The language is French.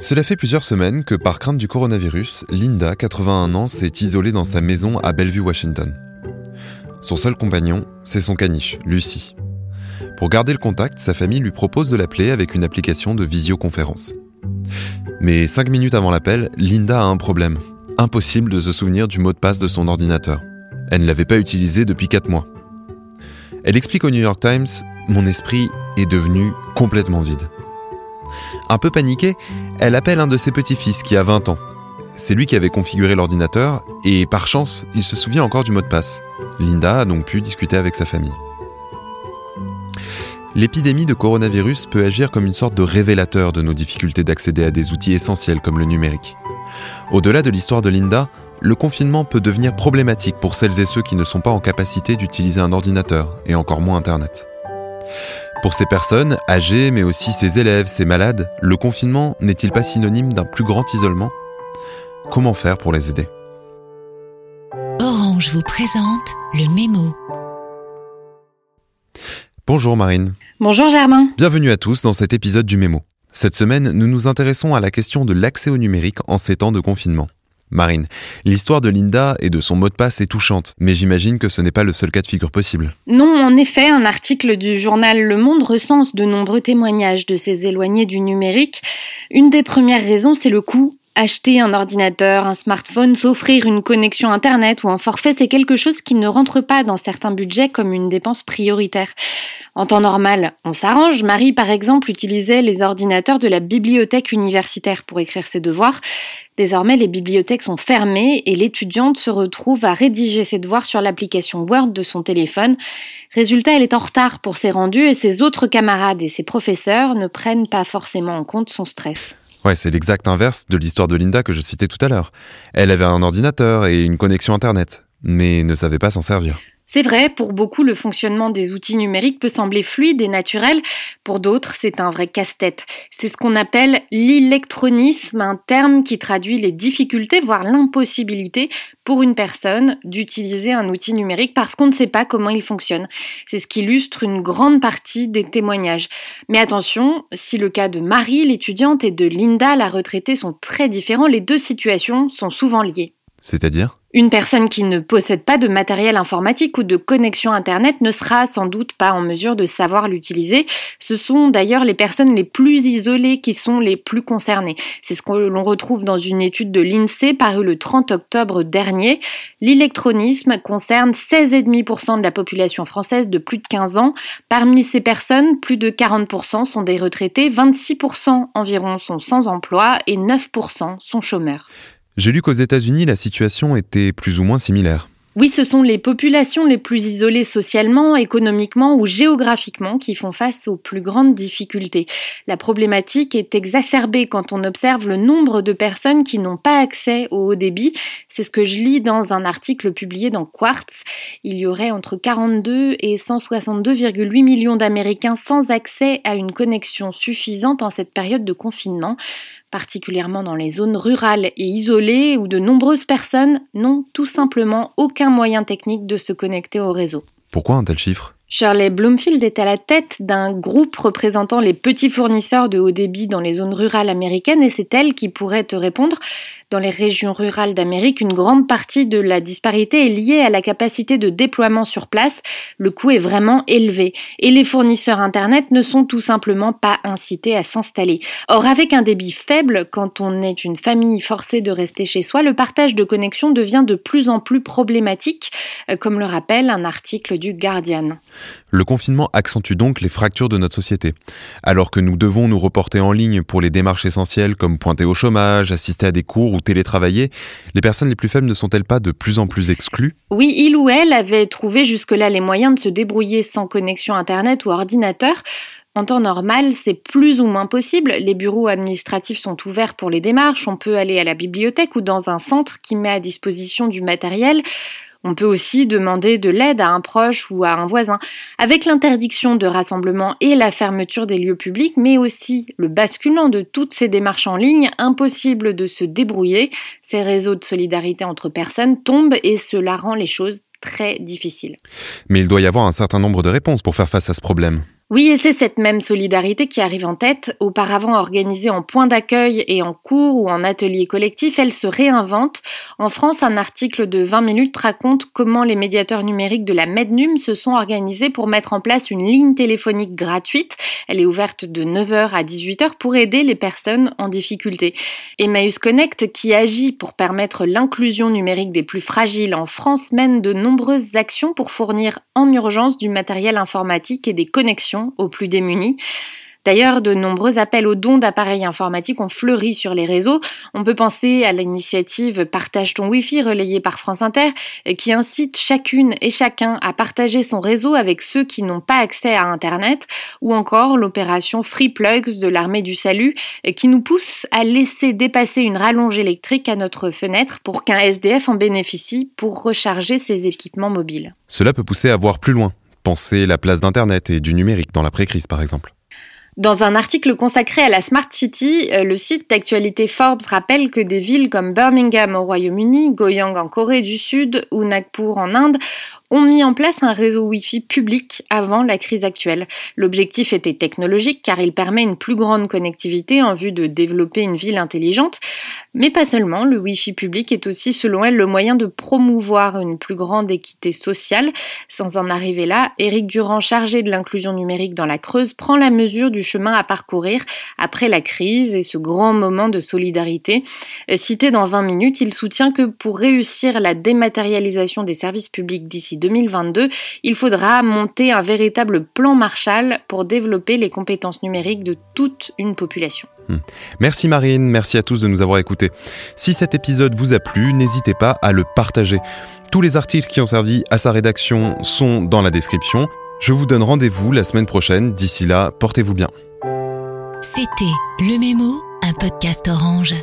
Cela fait plusieurs semaines que, par crainte du coronavirus, Linda, 81 ans, s'est isolée dans sa maison à Bellevue, Washington. Son seul compagnon, c'est son caniche, Lucie. Pour garder le contact, sa famille lui propose de l'appeler avec une application de visioconférence. Mais cinq minutes avant l'appel, Linda a un problème. Impossible de se souvenir du mot de passe de son ordinateur. Elle ne l'avait pas utilisé depuis 4 mois. Elle explique au New York Times Mon esprit est devenu complètement vide. Un peu paniquée, elle appelle un de ses petits-fils qui a 20 ans. C'est lui qui avait configuré l'ordinateur et par chance, il se souvient encore du mot de passe. Linda a donc pu discuter avec sa famille. L'épidémie de coronavirus peut agir comme une sorte de révélateur de nos difficultés d'accéder à des outils essentiels comme le numérique. Au-delà de l'histoire de Linda, le confinement peut devenir problématique pour celles et ceux qui ne sont pas en capacité d'utiliser un ordinateur et encore moins Internet. Pour ces personnes, âgées, mais aussi ces élèves, ces malades, le confinement n'est-il pas synonyme d'un plus grand isolement? Comment faire pour les aider? Orange vous présente le mémo. Bonjour Marine. Bonjour Germain. Bienvenue à tous dans cet épisode du mémo. Cette semaine, nous nous intéressons à la question de l'accès au numérique en ces temps de confinement. Marine, l'histoire de Linda et de son mot de passe est touchante, mais j'imagine que ce n'est pas le seul cas de figure possible. Non, en effet, un article du journal Le Monde recense de nombreux témoignages de ces éloignés du numérique. Une des premières raisons, c'est le coût Acheter un ordinateur, un smartphone, s'offrir une connexion Internet ou un forfait, c'est quelque chose qui ne rentre pas dans certains budgets comme une dépense prioritaire. En temps normal, on s'arrange. Marie, par exemple, utilisait les ordinateurs de la bibliothèque universitaire pour écrire ses devoirs. Désormais, les bibliothèques sont fermées et l'étudiante se retrouve à rédiger ses devoirs sur l'application Word de son téléphone. Résultat, elle est en retard pour ses rendus et ses autres camarades et ses professeurs ne prennent pas forcément en compte son stress. Ouais, c'est l'exact inverse de l'histoire de Linda que je citais tout à l'heure. Elle avait un ordinateur et une connexion Internet, mais ne savait pas s'en servir. C'est vrai, pour beaucoup, le fonctionnement des outils numériques peut sembler fluide et naturel. Pour d'autres, c'est un vrai casse-tête. C'est ce qu'on appelle l'électronisme, un terme qui traduit les difficultés, voire l'impossibilité pour une personne d'utiliser un outil numérique parce qu'on ne sait pas comment il fonctionne. C'est ce qui illustre une grande partie des témoignages. Mais attention, si le cas de Marie, l'étudiante, et de Linda, la retraitée, sont très différents, les deux situations sont souvent liées. C'est-à-dire? Une personne qui ne possède pas de matériel informatique ou de connexion Internet ne sera sans doute pas en mesure de savoir l'utiliser. Ce sont d'ailleurs les personnes les plus isolées qui sont les plus concernées. C'est ce que l'on retrouve dans une étude de l'INSEE parue le 30 octobre dernier. L'électronisme concerne 16,5% de la population française de plus de 15 ans. Parmi ces personnes, plus de 40% sont des retraités, 26% environ sont sans emploi et 9% sont chômeurs. J'ai lu qu'aux États-Unis, la situation était plus ou moins similaire. Oui, ce sont les populations les plus isolées socialement, économiquement ou géographiquement qui font face aux plus grandes difficultés. La problématique est exacerbée quand on observe le nombre de personnes qui n'ont pas accès au haut débit. C'est ce que je lis dans un article publié dans Quartz. Il y aurait entre 42 et 162,8 millions d'Américains sans accès à une connexion suffisante en cette période de confinement particulièrement dans les zones rurales et isolées où de nombreuses personnes n'ont tout simplement aucun moyen technique de se connecter au réseau. Pourquoi un tel chiffre? Shirley Bloomfield est à la tête d'un groupe représentant les petits fournisseurs de haut débit dans les zones rurales américaines et c'est elle qui pourrait te répondre. Dans les régions rurales d'Amérique, une grande partie de la disparité est liée à la capacité de déploiement sur place. Le coût est vraiment élevé et les fournisseurs Internet ne sont tout simplement pas incités à s'installer. Or, avec un débit faible, quand on est une famille forcée de rester chez soi, le partage de connexion devient de plus en plus problématique, euh, comme le rappelle un article du Guardian. Le confinement accentue donc les fractures de notre société. Alors que nous devons nous reporter en ligne pour les démarches essentielles comme pointer au chômage, assister à des cours ou télétravailler, les personnes les plus faibles ne sont-elles pas de plus en plus exclues? Oui, il ou elle avait trouvé jusque-là les moyens de se débrouiller sans connexion Internet ou ordinateur. En temps normal, c'est plus ou moins possible. Les bureaux administratifs sont ouverts pour les démarches. On peut aller à la bibliothèque ou dans un centre qui met à disposition du matériel. On peut aussi demander de l'aide à un proche ou à un voisin. Avec l'interdiction de rassemblement et la fermeture des lieux publics, mais aussi le basculement de toutes ces démarches en ligne, impossible de se débrouiller. Ces réseaux de solidarité entre personnes tombent et cela rend les choses très difficiles. Mais il doit y avoir un certain nombre de réponses pour faire face à ce problème. Oui, et c'est cette même solidarité qui arrive en tête. Auparavant organisée en point d'accueil et en cours ou en atelier collectif, elle se réinvente. En France, un article de 20 minutes raconte comment les médiateurs numériques de la Mednum se sont organisés pour mettre en place une ligne téléphonique gratuite. Elle est ouverte de 9h à 18h pour aider les personnes en difficulté. Emmaüs Connect, qui agit pour permettre l'inclusion numérique des plus fragiles en France, mène de nombreuses actions pour fournir en urgence du matériel informatique et des connexions aux plus démunis. D'ailleurs, de nombreux appels aux dons d'appareils informatiques ont fleuri sur les réseaux. On peut penser à l'initiative Partage ton Wi-Fi relayée par France Inter, qui incite chacune et chacun à partager son réseau avec ceux qui n'ont pas accès à Internet, ou encore l'opération Free Plugs de l'armée du salut, qui nous pousse à laisser dépasser une rallonge électrique à notre fenêtre pour qu'un SDF en bénéficie pour recharger ses équipements mobiles. Cela peut pousser à voir plus loin Pensez la place d'Internet et du numérique dans l'après-crise par exemple. Dans un article consacré à la Smart City, euh, le site d'actualité Forbes rappelle que des villes comme Birmingham au Royaume-Uni, Goyang en Corée du Sud ou Nagpur en Inde ont mis en place un réseau Wi-Fi public avant la crise actuelle. L'objectif était technologique car il permet une plus grande connectivité en vue de développer une ville intelligente, mais pas seulement, le Wi-Fi public est aussi selon elle le moyen de promouvoir une plus grande équité sociale. Sans en arriver là, Éric Durand, chargé de l'inclusion numérique dans la Creuse, prend la mesure du chemin à parcourir après la crise et ce grand moment de solidarité. Cité dans 20 minutes, il soutient que pour réussir la dématérialisation des services publics d'ici 2022, il faudra monter un véritable plan Marshall pour développer les compétences numériques de toute une population. Hmm. Merci Marine, merci à tous de nous avoir écoutés. Si cet épisode vous a plu, n'hésitez pas à le partager. Tous les articles qui ont servi à sa rédaction sont dans la description. Je vous donne rendez-vous la semaine prochaine. D'ici là, portez-vous bien. C'était Le Mémo, un podcast orange.